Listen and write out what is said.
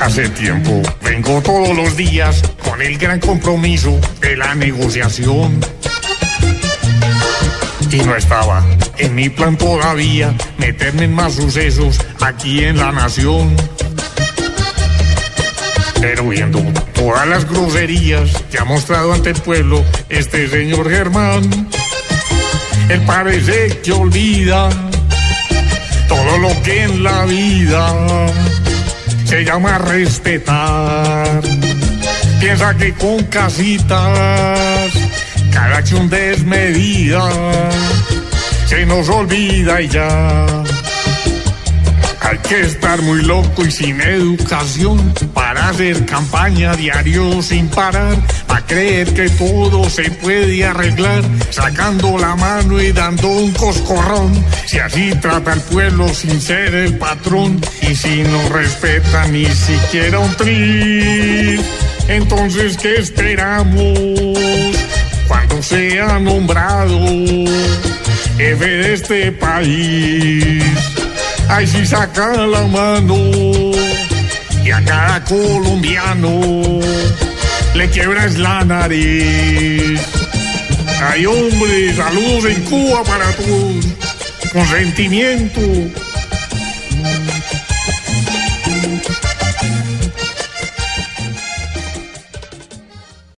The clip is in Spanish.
Hace tiempo vengo todos los días con el gran compromiso de la negociación. Y no estaba en mi plan todavía meterme en más sucesos aquí en la nación. Pero viendo todas las groserías que ha mostrado ante el pueblo este señor Germán, él parece que olvida todo lo que en la vida se llama respetar. Piensa que con casitas, cada acción desmedida, se nos olvida y ya. Hay que estar muy loco y sin educación para hacer campaña diario sin parar, para creer que todo se puede arreglar, sacando la mano y dando un coscorrón. Si así trata el pueblo sin ser el patrón y si no respeta ni siquiera un tri, entonces ¿qué esperamos cuando sea nombrado jefe de este país? Ay, si saca la mano y a cada colombiano le quiebras la nariz. Ay, hombre, saludos en Cuba para todos. Con sentimiento,